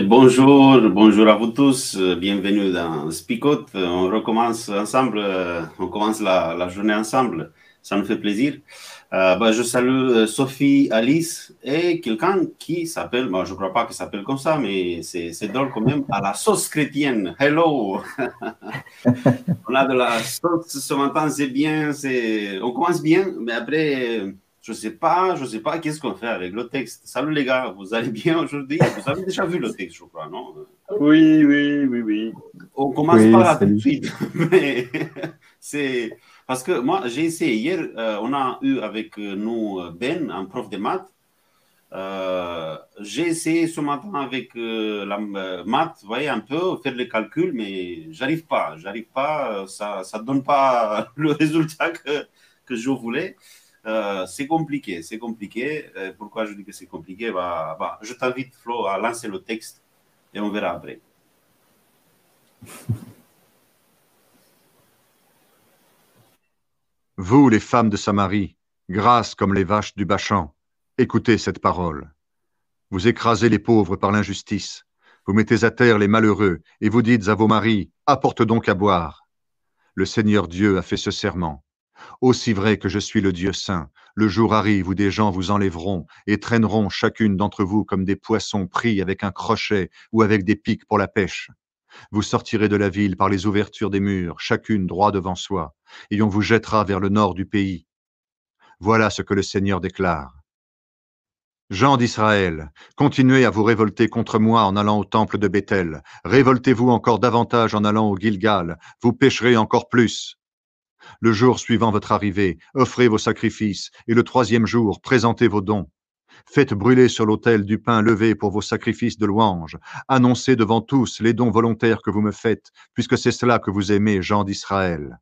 Bonjour, bonjour à vous tous, bienvenue dans Spicot. On recommence ensemble, on commence la, journée ensemble, ça nous fait plaisir. Euh, bah, je salue euh, Sophie, Alice et quelqu'un qui s'appelle, bah, je ne crois pas qu'il s'appelle comme ça, mais c'est drôle quand même, à la sauce chrétienne. Hello! on a de la sauce ce matin, c'est bien, on commence bien, mais après je sais pas, je sais pas qu'est-ce qu'on fait avec le texte. Salut les gars, vous allez bien aujourd'hui? Vous avez déjà vu le texte, je crois, non? Oui, oui, oui, oui. On commence pas tout de suite, mais c'est parce que moi j'ai essayé hier. Euh, on a eu avec nous Ben, un prof de maths. Euh, j'ai essayé ce matin avec euh, la maths, vous voyez un peu faire les calculs, mais j'arrive pas, j'arrive pas. Ça, ça donne pas le résultat que que je voulais. Euh, c'est compliqué, c'est compliqué. Euh, pourquoi je dis que c'est compliqué? Bah, bah, Je t'invite, Flo, à lancer le texte et on verra après. Vous, les femmes de Samarie, grâces comme les vaches du Bachan, écoutez cette parole. Vous écrasez les pauvres par l'injustice, vous mettez à terre les malheureux, et vous dites à vos maris, apporte donc à boire. Le Seigneur Dieu a fait ce serment. Aussi vrai que je suis le Dieu saint, le jour arrive où des gens vous enlèveront et traîneront chacune d'entre vous comme des poissons pris avec un crochet ou avec des pics pour la pêche. Vous sortirez de la ville par les ouvertures des murs, chacune droit devant soi, et on vous jettera vers le nord du pays. Voilà ce que le Seigneur déclare. Jean d'Israël, continuez à vous révolter contre moi en allant au temple de Bethel. Révoltez-vous encore davantage en allant au Gilgal. Vous pécherez encore plus. Le jour suivant votre arrivée, offrez vos sacrifices, et le troisième jour, présentez vos dons. Faites brûler sur l'autel du pain levé pour vos sacrifices de louange. Annoncez devant tous les dons volontaires que vous me faites, puisque c'est cela que vous aimez, gens d'Israël.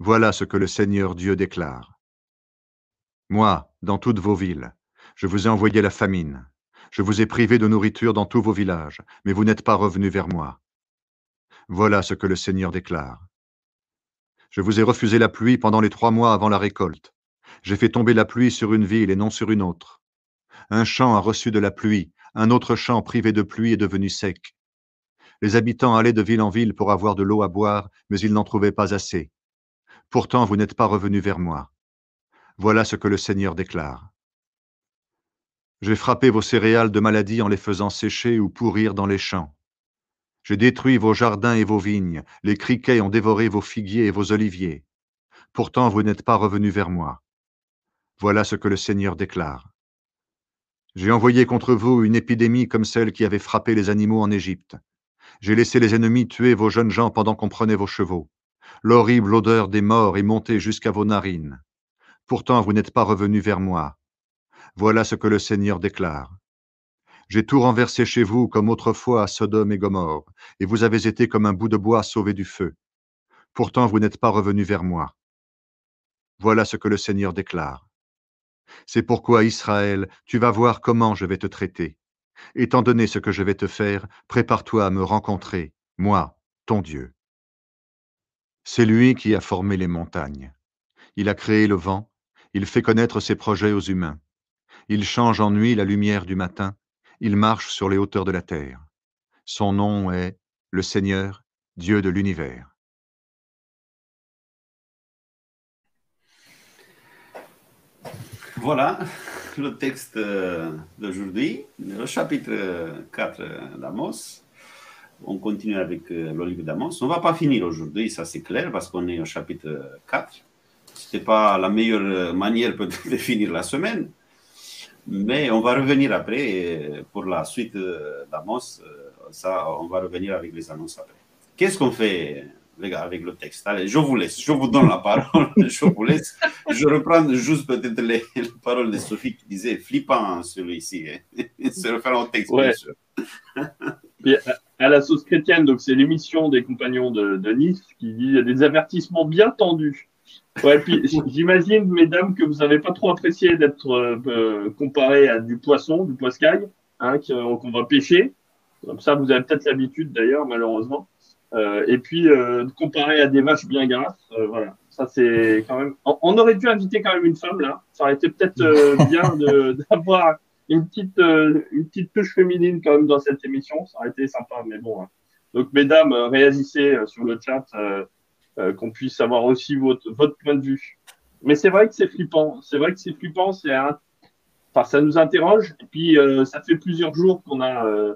Voilà ce que le Seigneur Dieu déclare. Moi, dans toutes vos villes, je vous ai envoyé la famine. Je vous ai privé de nourriture dans tous vos villages, mais vous n'êtes pas revenus vers moi. Voilà ce que le Seigneur déclare. Je vous ai refusé la pluie pendant les trois mois avant la récolte. J'ai fait tomber la pluie sur une ville et non sur une autre. Un champ a reçu de la pluie, un autre champ privé de pluie est devenu sec. Les habitants allaient de ville en ville pour avoir de l'eau à boire, mais ils n'en trouvaient pas assez. Pourtant, vous n'êtes pas revenus vers moi. Voilà ce que le Seigneur déclare. J'ai frappé vos céréales de maladie en les faisant sécher ou pourrir dans les champs. J'ai détruit vos jardins et vos vignes, les criquets ont dévoré vos figuiers et vos oliviers. Pourtant vous n'êtes pas revenus vers moi. Voilà ce que le Seigneur déclare. J'ai envoyé contre vous une épidémie comme celle qui avait frappé les animaux en Égypte. J'ai laissé les ennemis tuer vos jeunes gens pendant qu'on prenait vos chevaux. L'horrible odeur des morts est montée jusqu'à vos narines. Pourtant vous n'êtes pas revenus vers moi. Voilà ce que le Seigneur déclare. J'ai tout renversé chez vous comme autrefois à Sodome et Gomorre, et vous avez été comme un bout de bois sauvé du feu. Pourtant vous n'êtes pas revenus vers moi. Voilà ce que le Seigneur déclare. C'est pourquoi, Israël, tu vas voir comment je vais te traiter. Étant donné ce que je vais te faire, prépare-toi à me rencontrer, moi, ton Dieu. C'est lui qui a formé les montagnes. Il a créé le vent, il fait connaître ses projets aux humains. Il change en nuit la lumière du matin, il marche sur les hauteurs de la terre. Son nom est le Seigneur, Dieu de l'univers. Voilà le texte euh, d'aujourd'hui, le chapitre 4 d'Amos. On continue avec euh, le livre d'Amos. On ne va pas finir aujourd'hui, ça c'est clair, parce qu'on est au chapitre 4. Ce n'était pas la meilleure manière de finir la semaine. Mais on va revenir après pour la suite d'Amos. Ça, on va revenir avec les annonces après. Qu'est-ce qu'on fait avec le texte? Allez, je vous laisse, je vous donne la parole, je vous laisse. Je reprends juste peut-être les, paroles de Sophie qui disait flippant celui-ci. Se refaire au texte, bien sûr. à la sauce chrétienne, donc c'est l'émission des compagnons de, Nice qui dit il y a des avertissements bien tendus. Ouais, puis j'imagine, mesdames, que vous n'avez pas trop apprécié d'être euh, comparé à du poisson, du poiscaille, hein, qu'on va pêcher. Comme ça, vous avez peut-être l'habitude d'ailleurs, malheureusement. Euh, et puis, euh, comparé à des vaches bien grasses, euh, voilà. Ça, c'est quand même. On, aurait dû inviter quand même une femme là. Ça aurait été peut-être bien d'avoir une petite, une petite touche féminine quand même dans cette émission. Ça aurait été sympa, mais bon. Hein. Donc, mesdames, réagissez sur le chat, qu'on puisse avoir aussi votre, point de vue. Mais c'est vrai que c'est flippant. C'est vrai que c'est flippant. C'est enfin, ça nous interroge. Et puis, ça fait plusieurs jours qu'on a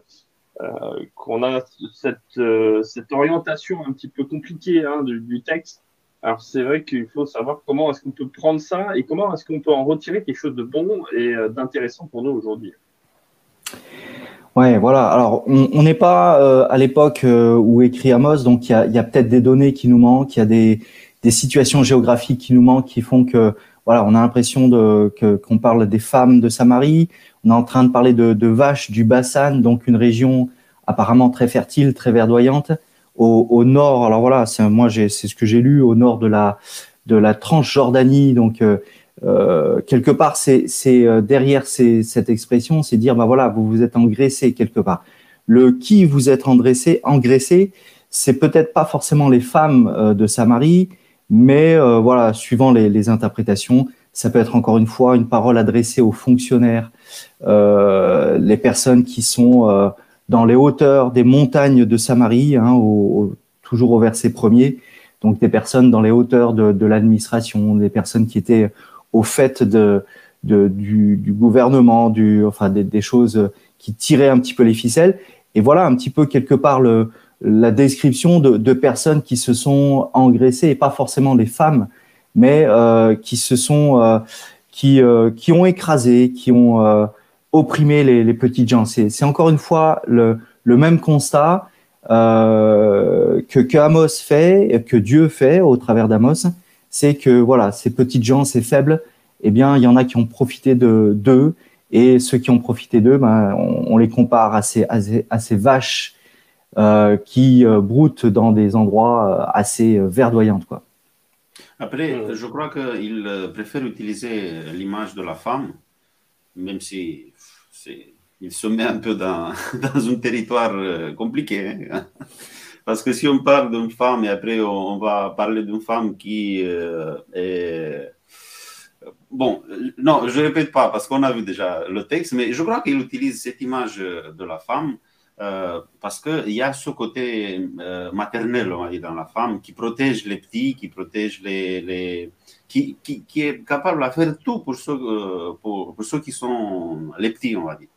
euh, a cette, euh, cette orientation un petit peu compliquée hein, du, texte. Alors c'est vrai qu'il faut savoir comment est-ce qu'on peut prendre ça et comment est-ce qu'on peut en retirer quelque chose de bon et euh, d'intéressant pour nous aujourd'hui. Ouais, voilà. Alors, on n'est pas à l'époque où écrit Amos, donc il y a, peut-être des données qui nous manquent, il y a des, situations géographiques qui nous manquent, qui font que, voilà, on a l'impression de qu'on parle des femmes de Samarie, on est en train de parler de, vaches du Bassan, donc une région apparemment très fertile, très verdoyante. Au, nord, alors voilà, moi c'est ce que j'ai lu au nord de la de la Transjordanie, donc euh, euh, quelque part c'est euh, derrière cette expression, c'est dire bah voilà vous vous êtes engraissé quelque part. Le qui vous êtes engraissé, engraissé, c'est peut-être pas forcément les femmes de Samarie, mais voilà suivant les, interprétations, ça peut être encore une fois une parole adressée aux fonctionnaires, euh, les personnes qui sont euh, dans les hauteurs des montagnes de Samarie, hein, toujours au verset premier. Donc des personnes dans les hauteurs de l'administration, des personnes qui étaient au fait de, de du, du, gouvernement, du, enfin des, choses qui tiraient un petit peu les ficelles. Et voilà un petit peu quelque part le, la description de, de, personnes qui se sont engraissées, et pas forcément des femmes, mais euh, qui se sont, euh, qui, euh, qui ont écrasé, qui ont opprimé les, les petites gens. C'est encore une fois le, le même constat que, que Amos fait, que Dieu fait au travers d'Amos, c'est que voilà, ces petites gens, ces faibles, eh bien, il y en a qui ont profité de d'eux, et ceux qui ont profité d'eux, ben, on, on, les compare à ces, à ces, à ces vaches euh, qui euh, broutent dans des endroits assez verdoyants, quoi. Après, je crois qu'il euh, préfère utiliser l'image de la femme, même si il se met un peu dans, dans un territoire euh, compliqué. Hein. Parce que si on parle d'une femme et après on, va parler d'une femme qui euh, est... Bon, non, je ne répète pas parce qu'on a vu déjà le texte, mais je crois qu'il utilise cette image de la femme euh, parce qu'il y a ce côté euh, maternel on va dire, dans la femme qui protège les petits, qui protège les. qui, est capable de faire tout pour ceux, pour, ceux qui sont les petits, on va dire.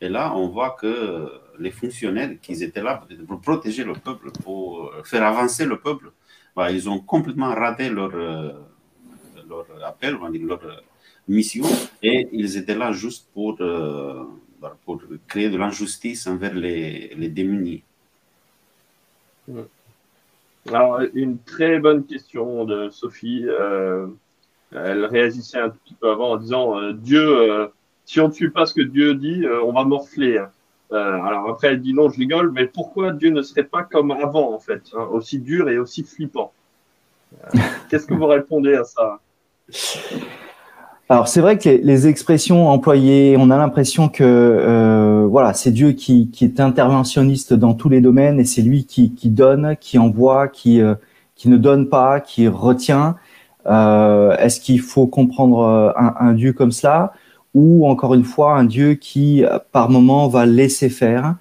Et là, on voit que les fonctionnaires qui étaient là pour protéger le peuple, pour faire avancer le peuple, bah, ils ont complètement raté leur, leur appel, leur mission, et ils étaient là juste pour pour créer de l'injustice envers les, les démunis Alors, une très bonne question de Sophie. Euh, elle réagissait un petit peu avant en disant euh, Dieu, euh, si on ne suit pas ce que Dieu dit, on va morfler. alors après, elle dit non, je rigole, mais pourquoi Dieu ne serait pas comme avant, en fait, hein, aussi dur et aussi flippant Qu'est-ce que vous répondez à ça? Alors c'est vrai que les, expressions employées, on a l'impression que euh, voilà, c'est Dieu qui, qui, est interventionniste dans tous les domaines et c'est lui qui, qui, donne, qui envoie, qui, euh, qui ne donne pas, qui retient. Euh, Est-ce qu'il faut comprendre euh, un, un, Dieu comme cela? Ou encore une fois un Dieu qui par moment va laisser faire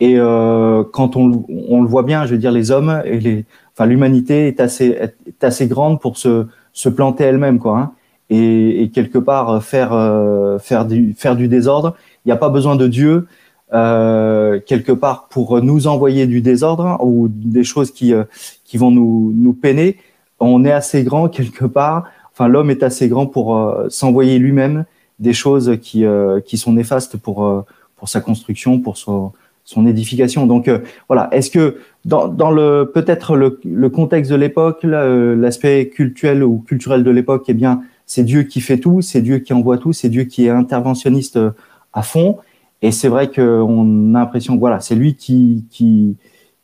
et euh, quand on, on, le voit bien, je veux dire les hommes et les, enfin l'humanité est assez est assez grande pour se, se planter elle-même quoi. Hein et, quelque part euh, faire euh, faire du faire du désordre. Il n'y a pas besoin de Dieu euh, quelque part pour nous envoyer du désordre ou des choses qui euh, qui vont nous nous peiner. On est assez grand quelque part. Enfin, l'homme est assez grand pour s'envoyer lui-même des choses qui, qui sont néfastes pour, pour sa construction, pour son, son édification. Donc voilà, est-ce que dans, dans le peut-être le, le, contexte de l'époque, l'aspect culturel ou culturel de l'époque, eh bien c'est Dieu qui fait tout, c'est Dieu qui envoie tout, c'est Dieu qui est interventionniste à fond. Et c'est vrai qu'on a l'impression voilà, c'est lui qui, qui,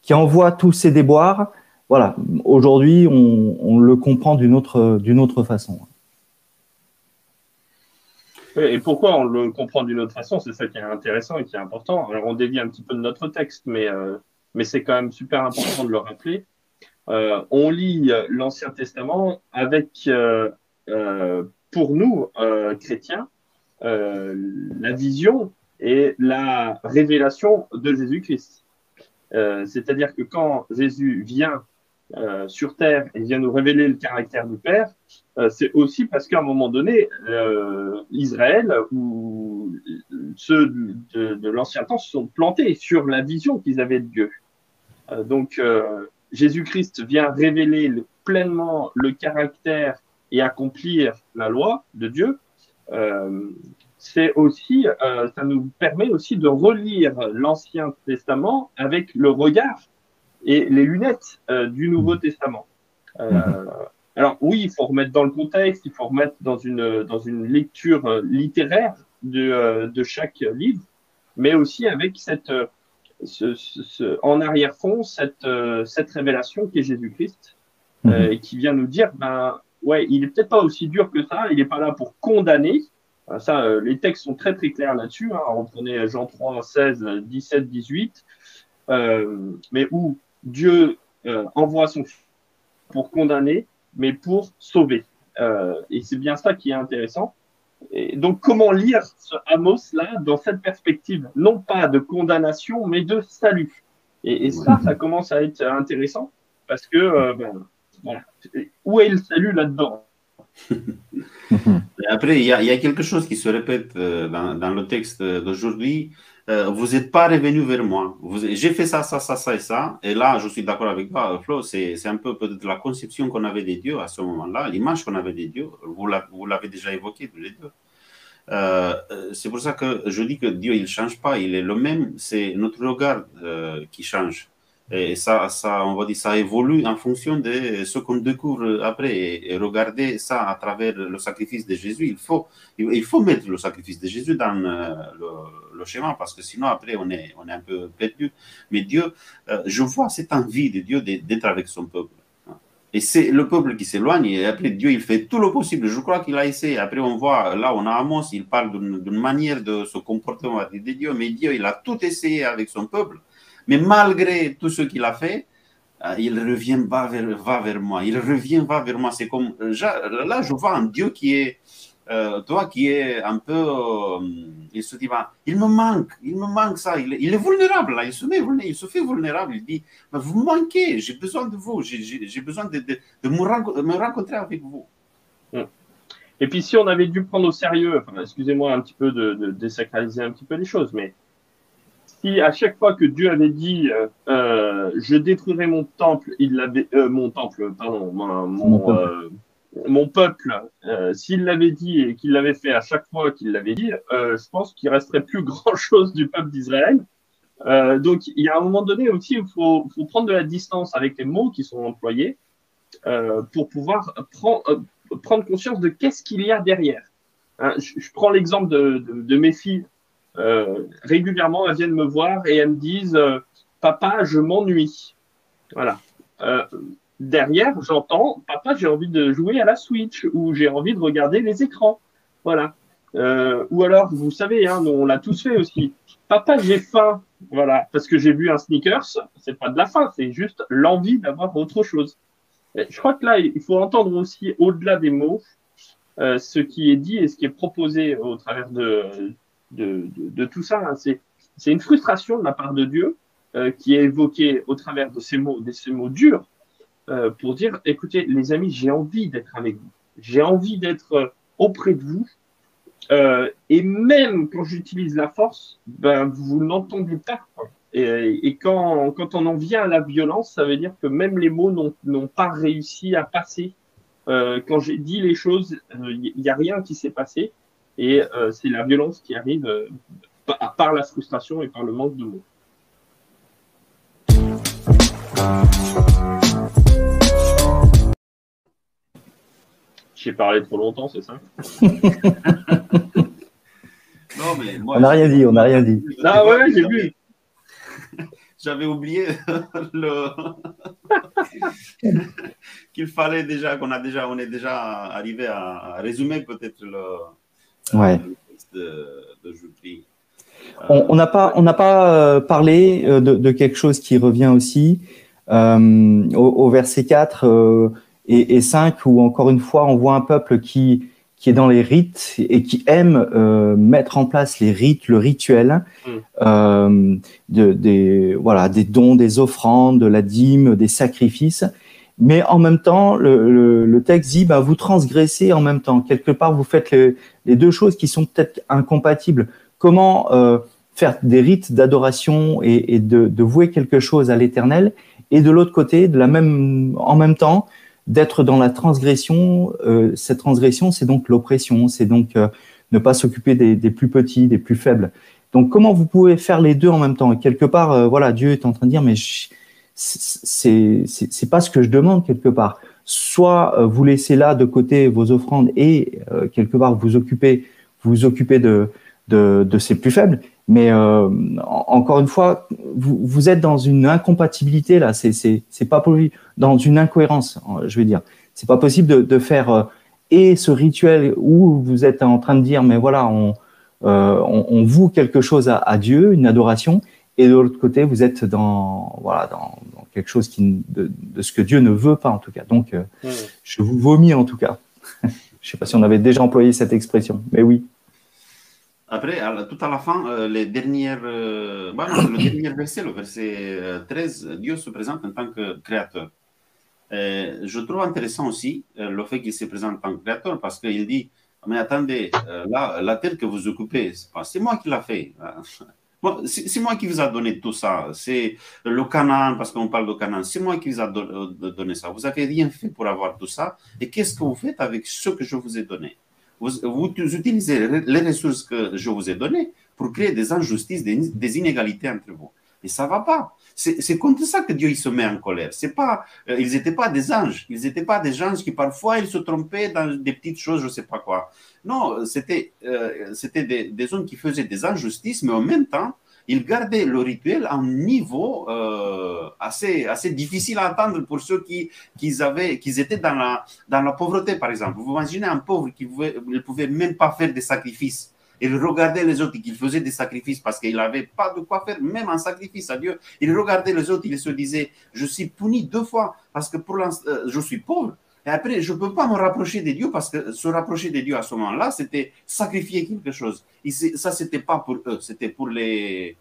qui envoie tous ces déboires. Voilà, aujourd'hui, on, on, le comprend d'une autre, d'une autre façon. Et pourquoi on le comprend d'une autre façon C'est ça qui est intéressant et qui est important. Alors, on dévie un petit peu de notre texte, mais, euh, mais c'est quand même super important de le rappeler. Euh, on lit l'Ancien Testament avec, euh, euh pour nous, euh, chrétiens, la vision et la révélation de Jésus-Christ. Euh, c'est-à-dire que quand Jésus vient euh, sur terre et vient nous révéler le caractère du Père, euh, c'est aussi parce qu'à un moment donné, Israël ou ceux de, l'ancien temps se sont plantés sur la vision qu'ils avaient de Dieu. donc Jésus-Christ vient révéler pleinement le caractère et accomplir la loi de Dieu c'est aussi, euh, ça nous permet aussi de relire l'Ancien Testament avec le regard et les lunettes euh, du Nouveau Testament. Euh, alors oui, il faut remettre dans le contexte, il faut remettre dans une dans une lecture littéraire de de chaque livre, mais aussi avec cette ce, ce, en arrière-fond cette cette révélation qui est Jésus-Christ et qui vient nous dire ben ouais, il est peut-être pas aussi dur que ça, il n'est pas là pour condamner, ça, euh, les textes sont très très clairs là-dessus. Hein. On prenait Jean 3, 16, 17, 18, mais où Dieu euh, envoie son fils pour condamner, mais pour sauver. Euh, et c'est bien ça qui est intéressant. Et donc, comment lire ce Amos-là dans cette perspective? Non pas de condamnation, mais de salut. Et, ça, ça commence à être intéressant parce que, ben, voilà. où est le salut là-dedans? Après, il y, a, quelque chose qui se répète euh, dans, le texte d'aujourd'hui. Euh, vous n'êtes pas revenu vers moi. J'ai fait ça, ça, ça, ça et ça. Et là, je suis d'accord avec toi, Flo. C'est un peu peut-être la conception qu'on avait des dieux à ce moment-là, l'image qu'on avait des dieux. Vous l'avez déjà évoqué tous les deux. Euh, c'est pour ça que je dis que Dieu, il ne change pas, il est le même, c'est notre regard qui change. Et ça, ça, on va dire, ça évolue en fonction de ce qu'on découvre après. Et, regarder ça à travers le sacrifice de Jésus, il faut, il faut mettre le sacrifice de Jésus dans euh, le, schéma parce que sinon après on est, on est un peu perdu. Mais Dieu, euh, je vois cette envie de Dieu d'être avec son peuple. Et c'est le peuple qui s'éloigne. Et après, Dieu, il fait tout le possible. Je crois qu'il a essayé. Après, on voit, là, on a Amos, il parle d'une manière de se comporter de Dieu. Mais Dieu, il a tout essayé avec son peuple. Mais malgré tout ce qu'il a fait, euh, il revient, va vers, moi. Il revient, va vers moi. C'est comme, là, je vois un Dieu qui est, euh, toi qui est un peu, euh, il se dit, bah, il me manque, il me manque ça. Il, est vulnérable, là. Il se, met, il se fait vulnérable. Il dit, bah, vous manquez, j'ai besoin de vous, j'ai besoin de, me rencontrer avec vous. Hum. Et puis, si on avait dû prendre au sérieux, excusez-moi un petit peu de, de désacraliser un petit peu les choses, mais si à chaque fois que Dieu avait dit euh, euh, je détruirai mon temple, il l'avait euh, mon temple, pardon, mon, mon, peuple, s'il l'avait dit et qu'il l'avait fait à chaque fois qu'il l'avait dit, je pense qu'il resterait plus grand chose du peuple d'Israël. donc il y a un moment donné aussi, il faut, faut, prendre de la distance avec les mots qui sont employés pour pouvoir prendre, prendre conscience de qu'est-ce qu'il y a derrière. Hein, je, prends l'exemple de, de, de mes filles régulièrement, elles viennent me voir et elles me disent euh, Papa, je m'ennuie. Voilà. Euh, derrière, j'entends Papa, j'ai envie de jouer à la Switch ou j'ai envie de regarder les écrans. Voilà. ou alors, vous savez, hein, on l'a tous fait aussi. Papa, j'ai faim. Voilà. Parce que j'ai vu un sneakers, c'est pas de la faim, c'est juste l'envie d'avoir autre chose. je crois que là, il faut entendre aussi, au-delà des mots, ce qui est dit et ce qui est proposé au travers de, de, de, tout ça. Hein. C'est une frustration de la part de Dieu euh, qui est évoquée au travers de ces mots, de ces mots durs, euh, pour dire, écoutez, les amis, j'ai envie d'être avec vous. J'ai envie d'être euh, auprès de vous. Euh, et même quand j'utilise la force, ben, vous n'entendez pas. Et, et quand, quand on en vient à la violence, ça veut dire que même les mots n'ont pas réussi à passer. Euh, quand j'ai dit les choses, il n'y a rien qui s'est passé. Et c'est la violence qui arrive par la frustration et par le manque de mots. J'ai parlé trop longtemps, c'est ça? On n'a rien dit, on n'a rien dit. Ah ouais, j'ai vu. J'avais oublié qu'il fallait déjà, qu'on a déjà, on est déjà arrivé à, résumer peut-être le, ouais. de, de on n'a pas, on pas euh, parlé euh, de, quelque chose qui revient aussi euh, au, verset 4 et, 5 où encore une fois on voit un peuple qui qui est dans les rites et qui aime mettre en place les rites, le rituel, mm. de, des voilà des dons, des offrandes, de la dîme, des sacrifices. Mais en même temps, le, texte dit, bah, vous transgressez en même temps. Quelque part, vous faites les deux choses qui sont peut-être incompatibles comment euh, faire des rites d'adoration et, de, vouer quelque chose à l'Éternel, et de l'autre côté, de la même, en même temps, d'être dans la transgression. Euh, cette transgression, c'est donc l'oppression, c'est donc euh, ne pas s'occuper des, plus petits, des plus faibles. Donc, comment vous pouvez faire les deux en même temps? Et quelque part, voilà, Dieu est en train de dire, mais c'est pas ce que je demande quelque part. Soit vous laissez là de côté vos offrandes et quelque part vous occupez vous occupez de de, ces plus faibles. Mais euh, encore une fois, vous, êtes dans une incompatibilité là. C'est c'est pas possible dans une incohérence. Je vais dire, c'est pas possible de, faire euh, et ce rituel où vous êtes en train de dire, mais voilà, on euh, on, voue quelque chose à, Dieu, une adoration, et de l'autre côté, vous êtes dans voilà dans, quelque chose qui de, ce que Dieu ne veut pas en tout cas. Donc, je vous vomis en tout cas. je sais pas si on avait déjà employé cette expression, mais oui. Après, tout à la fin, euh, les dernières, euh, le dernier verset, le verset 13, euh, Dieu se présente en tant que créateur. je trouve intéressant aussi le fait qu'il se présente en tant que créateur parce qu'il dit Mais attendez, là, la terre que vous occupez, c'est moi qui l'a fait. C'est moi qui vous a donné tout ça. C'est le Canaan, parce qu'on parle de Canaan, c'est moi qui vous a donné ça. Vous n'avez rien fait pour avoir tout ça. Et qu'est-ce que vous faites avec ce que je vous ai donné? Vous, utilisez les ressources que je vous ai données pour créer des injustices, des, inégalités entre vous. Et ça va pas. C'est contre ça que Dieu il se met en colère. C'est pas, euh, ils n'étaient pas des anges. Ils n'étaient pas des anges qui parfois ils se trompaient dans des petites choses, je sais pas quoi. Non, c'était euh, c'était des, hommes qui faisaient des injustices, mais en même temps, ils gardaient le rituel à un niveau euh, assez, assez difficile à attendre pour ceux qui, avaient, étaient dans la, dans la pauvreté, par exemple. Vous imaginez un pauvre qui ne pouvait, même pas faire des sacrifices. Il regardait les autres qui faisaient des sacrifices parce qu'il n'avait pas de quoi faire, même un sacrifice à Dieu. Il regardait les autres, il se disait, je suis puni deux fois parce que pour euh, je suis pauvre. Et après, je ne peux pas me rapprocher de Dieu parce que se rapprocher de Dieu à ce moment-là, c'était sacrifier quelque chose. Et ça, ce n'était pas pour eux, c'était pour les,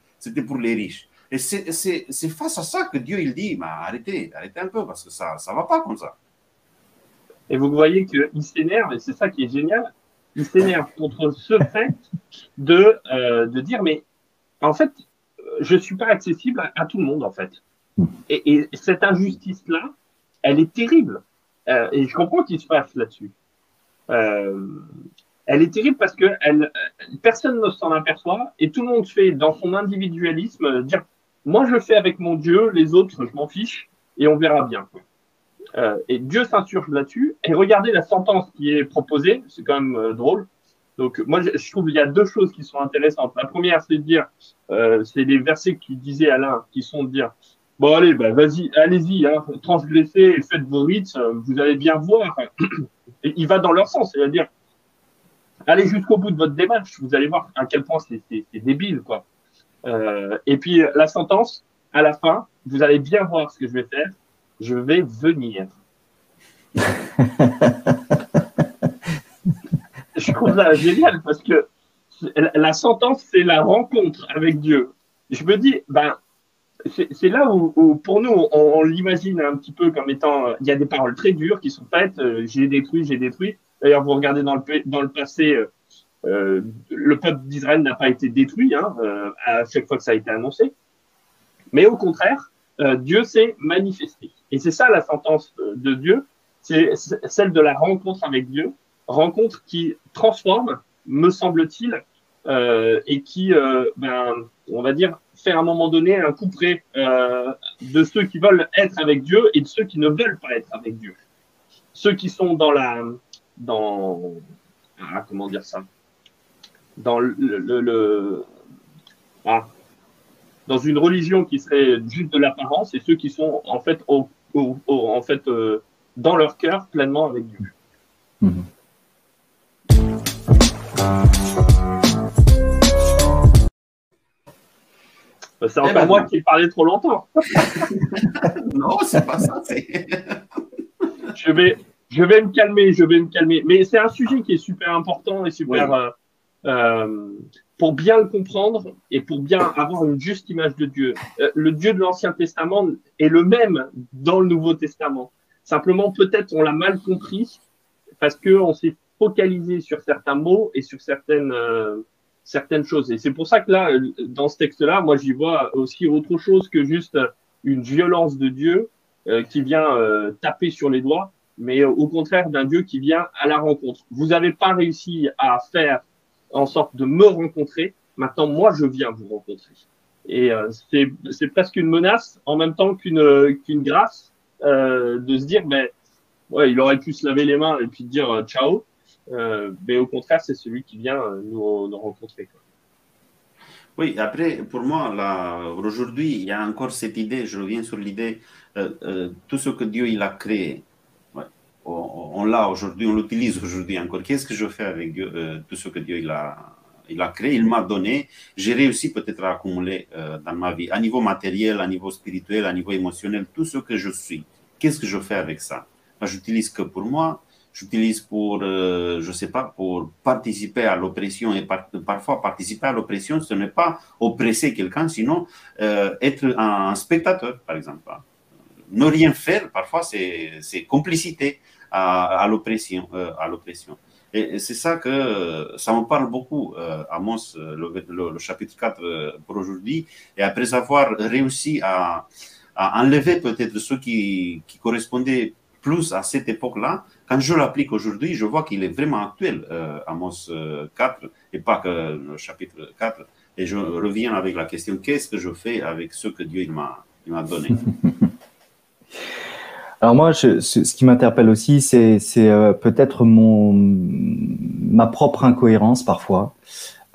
pour les riches. Et c'est face à ça que Dieu il dit, bah, arrêtez, arrêtez un peu parce que ça ne va pas comme ça. Et vous voyez qu'il s'énerve, et c'est ça qui est génial, il s'énerve contre ce fait de, euh, de dire, mais en fait, je suis pas accessible à, tout le monde, en fait. Et, et cette injustice-là, elle est terrible. Euh, et je comprends qu'il se passe là-dessus. Euh, elle est terrible parce que elle, personne ne s'en aperçoit et tout le monde fait dans son individualisme euh, dire moi je fais avec mon Dieu, les autres je m'en fiche et on verra bien. Euh, et Dieu s'insurge là-dessus. Et regardez la sentence qui est proposée, c'est quand même euh, drôle. Donc moi je, trouve qu'il y a deux choses qui sont intéressantes. La première c'est de dire, euh, c'est les versets qui disaient Alain, qui sont de dire bon allez, bah, vas-y, allez-y, hein, transgressez et faites vos rites, vous allez bien voir. Il va dans leur sens, c'est-à-dire allez jusqu'au bout de votre démarche, vous allez voir à quel point c'est débile, quoi. Euh, et puis la sentence, à la fin, vous allez bien voir ce que je vais faire. Je vais venir. je trouve ça génial parce que la sentence, c'est la rencontre avec Dieu. Je me dis, ben, c'est là où, pour nous, on, l'imagine un petit peu comme étant, il y a des paroles très dures qui sont faites, euh, j'ai détruit, j'ai détruit. D'ailleurs, vous regardez dans le, dans le passé, euh, euh, le peuple d'Israël n'a pas été détruit hein, euh, à chaque fois que ça a été annoncé. Mais au contraire, euh, Dieu s'est manifesté. Et c'est ça la sentence de Dieu, c'est celle de la rencontre avec Dieu, rencontre qui transforme, me semble-t-il, et qui, ben, on va dire, fait à un moment donné un coup près de ceux qui veulent être avec Dieu et de ceux qui ne veulent pas être avec Dieu. Ceux qui sont dans la, dans, ah, comment dire ça, dans le, le, ah, dans une religion qui serait juste de l'apparence et ceux qui sont en fait au, en fait euh, dans leur cœur pleinement avec Dieu. Mhm. C'est encore eh ben, moi qui ai parlé trop longtemps. non, c'est pas ça. je vais, je vais me calmer, je vais me calmer. Mais c'est un sujet qui est super important et super. Euh, euh, pour bien le comprendre et pour bien avoir une juste image de Dieu. Euh, le Dieu de l'Ancien Testament est le même dans le Nouveau Testament. Simplement, peut-être on l'a mal compris parce que on s'est focalisé sur certains mots et sur certaines euh, certaines choses. Et c'est pour ça que là, dans ce texte-là, moi, j'y vois aussi autre chose que juste une violence de Dieu euh, qui vient taper sur les doigts, mais au contraire d'un Dieu qui vient à la rencontre. Vous n'avez pas réussi à faire en sorte de me rencontrer. Maintenant, moi, je viens vous rencontrer. Et euh, c'est presque une menace en même temps qu'une grâce euh, de se dire, ben, ouais, il aurait pu se laver les mains et puis dire euh, ciao. Mais au contraire, c'est celui qui vient nous, nous rencontrer. Oui, après, pour moi, aujourd'hui, il y a encore cette idée, je reviens sur l'idée, tout ce que Dieu il a créé, on, l'a aujourd'hui, on l'utilise aujourd'hui encore. Qu'est-ce que je fais avec euh, tout ce que Dieu il a, il a créé, il m'a donné J'ai réussi peut-être à accumuler euh, dans ma vie, à niveau matériel, à niveau spirituel, à niveau émotionnel, tout ce que je suis. Qu'est-ce que je fais avec ça? J'utilise que pour moi, j'utilise pour, euh, je sais pas, pour participer à l'oppression. Et parfois, participer à l'oppression, ce n'est pas oppresser quelqu'un, sinon être un spectateur, par exemple. Ne rien faire, parfois, c'est complicité à, l'oppression. Euh, à l'oppression. Et c'est ça que ça me parle beaucoup, euh, Amos, euh, le, le, chapitre 4 pour aujourd'hui. Et après avoir réussi à, à enlever peut-être ceux qui, qui, correspondaient plus à cette époque-là, quand je l'applique aujourd'hui, je vois qu'il est vraiment actuel, Amos 4, et pas que le chapitre 4. Et je reviens avec la question, qu'est-ce que je fais avec ce que Dieu m'a donné? Alors moi, ce, qui m'interpelle aussi, c'est euh, peut-être mon ma propre incohérence parfois.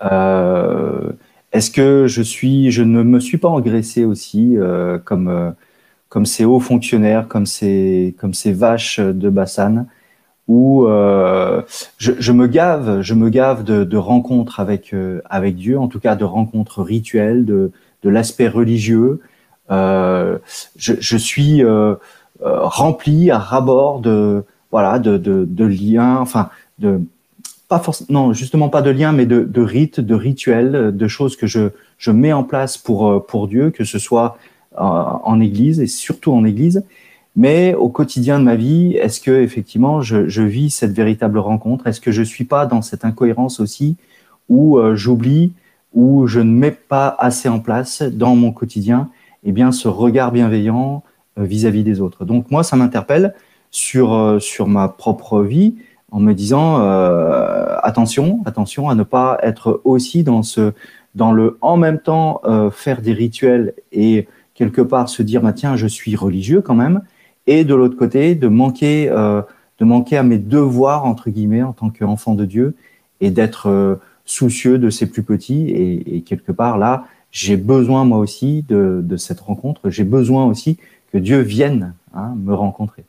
Euh, Est-ce que je suis, je ne me suis pas engraissé aussi euh, comme euh, comme ces hauts fonctionnaires, comme ces comme ces vaches de Bassane, où euh, je, je, me gave, je me gave de, de rencontres avec avec Dieu, en tout cas de rencontres rituelles, de de l'aspect religieux. je, je suis euh, rempli à rabord de voilà de, de, liens, enfin de pas forcément, non justement pas de liens, mais de, de rites, de rituels, de choses que je je mets en place pour euh, pour Dieu, que ce soit euh, en Église et surtout en Église. Mais au quotidien de ma vie, est-ce que effectivement je, je vis cette véritable rencontre? Est-ce que je suis pas dans cette incohérence aussi où j'oublie, où je ne mets pas assez en place dans mon quotidien, eh bien ce regard bienveillant, euh, vis-à-vis des autres. Donc moi, ça m'interpelle sur euh, sur ma propre vie en me disant euh, attention, attention à ne pas être aussi dans ce dans le en même temps faire des rituels et quelque part se dire bah tiens je suis religieux quand même et de l'autre côté de manquer de manquer à mes devoirs entre guillemets en tant qu'enfant de Dieu et d'être soucieux de ses plus petits et, et quelque part là j'ai besoin moi aussi de, de cette rencontre j'ai besoin aussi que Dieu vienne hein, me rencontrer.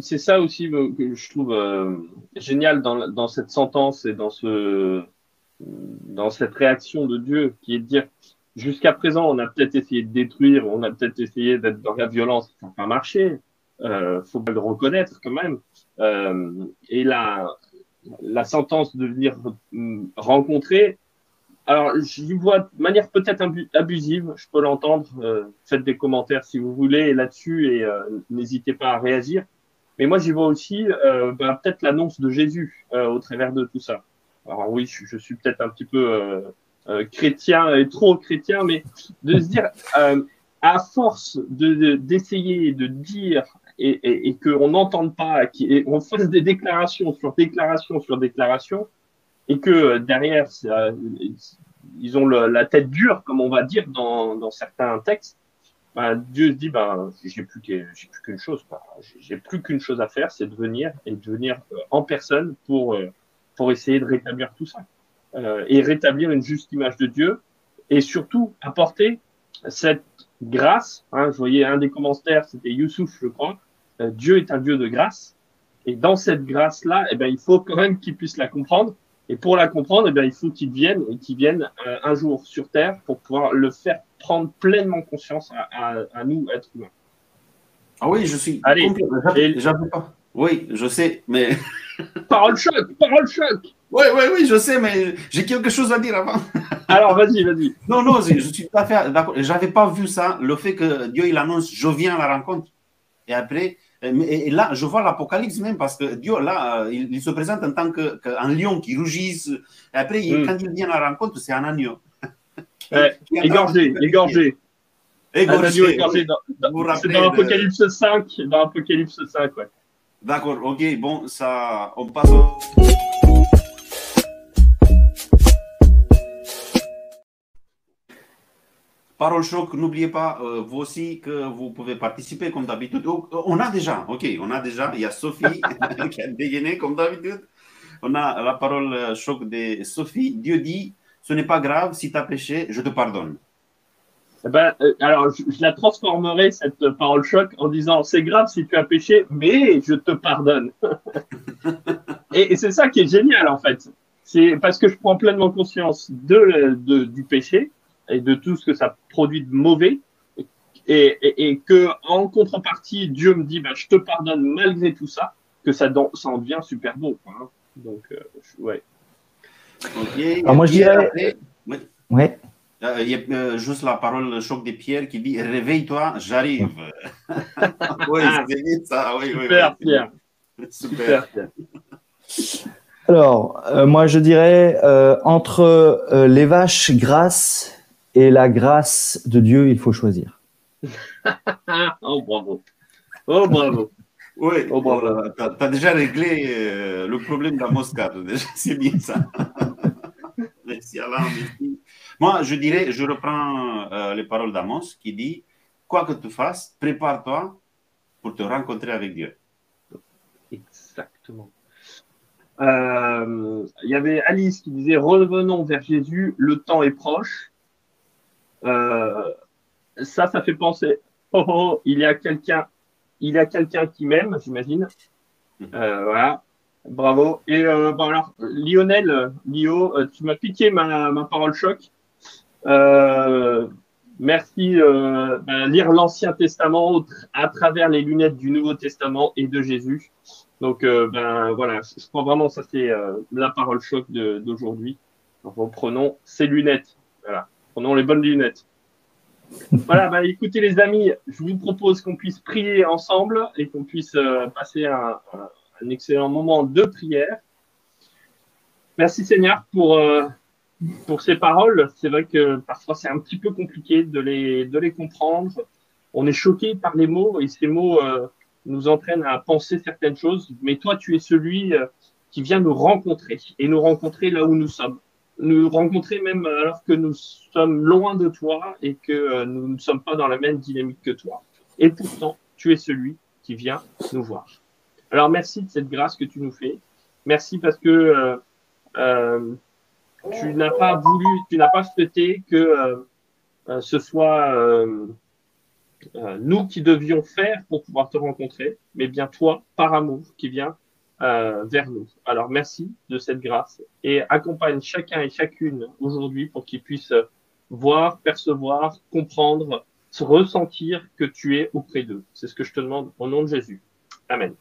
C'est ça aussi que je trouve euh, génial dans, cette sentence et dans, ce, dans cette réaction de Dieu, qui est de dire, jusqu'à présent, on a peut-être essayé de détruire, on a peut-être essayé d'être dans la violence, ça n'a pas marché, euh, faut le reconnaître quand même. Euh, et la, la sentence de venir rencontrer, alors, j'y vois de manière peut-être abusive, je peux l'entendre. Euh, faites des commentaires si vous voulez là-dessus et euh, n'hésitez pas à réagir. Mais moi, j'y vois aussi euh, bah, peut-être l'annonce de Jésus au travers de tout ça. Alors oui, je, suis peut-être un petit peu chrétien et trop chrétien, mais de se dire, à force de d'essayer de, dire et, et, qu'on n'entende pas, qu'on fasse des déclarations sur déclarations sur déclarations, et que derrière, ils ont la tête dure, comme on va dire dans, dans certains textes, bah, Dieu se dit, bah, j'ai plus qu'une chose, J'ai plus qu'une chose à faire, c'est de venir et de venir euh, en personne pour, euh, pour essayer de rétablir tout ça. Euh, et rétablir une juste image de Dieu et surtout apporter cette grâce. Hein, je voyais un des commentaires, c'était Youssouf, je crois. Euh, Dieu est un Dieu de grâce. Et dans cette grâce-là, eh ben, il faut quand même qu'il puisse la comprendre. Et pour la comprendre, eh bien, il faut qu'il vienne et qu'il vienne euh, un jour sur Terre pour pouvoir le faire prendre pleinement conscience à, à, nous, êtres humains. Ah oui, je suis. Allez, j'avais pas. Oui, je sais, mais. parole choc, parole choc. Oui, oui, oui, je sais, mais j'ai quelque chose à dire avant. Alors, vas-y, vas-y. Non, non, je suis pas fait d'accord. J'avais pas vu ça, le fait que Dieu il annonce, je viens à la rencontre. Et après, et là, je vois l'Apocalypse même parce que Dieu, là, euh, il, se présente en tant qu'un lion qui rougisse. Et après, hmm. quand il vient à la rencontre, c'est un agneau. égorgé, égorgé. Égorgé. égorgé c'est dans l'Apocalypse 5. Dans l'Apocalypse 5, ouais. D'accord, ok, bon, ça, on passe au... Parole choc, n'oubliez pas, euh, vous aussi, que vous pouvez participer comme d'habitude. Oh, on a déjà, ok, on a déjà, il y a Sophie qui a dégainé comme d'habitude. On a la parole euh, choc de Sophie. Dieu dit, ce n'est pas grave, si tu as péché, je te pardonne. Eh ben, euh, alors, je, la transformerai, cette parole choc, en disant, c'est grave si tu as péché, mais je te pardonne. et, c'est ça qui est génial, en fait. C'est parce que je prends pleinement conscience de, de du péché et de tout ce que ça produit de mauvais, et, et, que en contrepartie, Dieu me dit, bah, je te pardonne malgré tout ça, que ça, ça en devient super beau. Hein. Donc, euh, ouais. Alors moi, je dirais. Ouais. Euh, il y a euh, juste la parole choc des pierres qui dit Réveille-toi, j'arrive. oui, c'est ça. Oui, super, oui, Pierre. Super. Pierre. Alors, moi, je dirais entre les vaches grasses et la grâce de Dieu, il faut choisir. oh, bravo. Oh, bravo. Oui, oh, bravo. tu as, déjà réglé euh, le problème de la moscade. C'est bien ça. merci Alain. Moi, je dirais, je reprends euh, les paroles d'Amos qui dit Quoi que tu fasses, prépare-toi pour te rencontrer avec Dieu. Exactement. Euh, il y avait Alice qui disait Revenons vers Jésus, le temps est proche. Euh, ça, ça fait penser, oh, oh, oh, il y a quelqu'un, il y a quelqu'un qui m'aime, j'imagine. Mhm. Euh, voilà. Bravo. Et euh, bon alors, Lionel, Lio, tu m'as piqué ma, ma parole choc. merci. Ben, lire l'Ancien Testament à travers les lunettes du Nouveau Testament et de Jésus. Donc, ben voilà, je crois vraiment ça c'est la parole choc d'aujourd'hui. Reprenons ces lunettes. Voilà. Prenons les bonnes lunettes. voilà, bah, écoutez les amis, je vous propose qu'on puisse prier ensemble et qu'on puisse euh, passer un, excellent moment de prière. Merci Seigneur pour, euh, pour ces paroles. C'est vrai que parfois c'est un petit peu compliqué de les, de les comprendre. On est choqué par les mots et ces mots euh, nous entraînent à penser certaines choses. Mais toi, tu es celui qui vient nous rencontrer et nous rencontrer là où nous sommes nous rencontrer même alors que nous sommes loin de toi et que euh, nous ne sommes pas dans la même dynamique que toi. Et pourtant, tu es celui qui vient nous voir. Alors merci de cette grâce que tu nous fais. Merci parce que euh, euh, tu n'as pas voulu, tu n'as pas souhaité que ce soit nous qui devions faire pour pouvoir te rencontrer, mais bien toi, par amour, qui vient euh, vers nous. Alors merci de cette grâce et accompagne chacun et chacune aujourd'hui pour qu'ils puissent voir, percevoir, comprendre, se ressentir que tu es auprès d'eux. C'est ce que je te demande au nom de Jésus. Amen.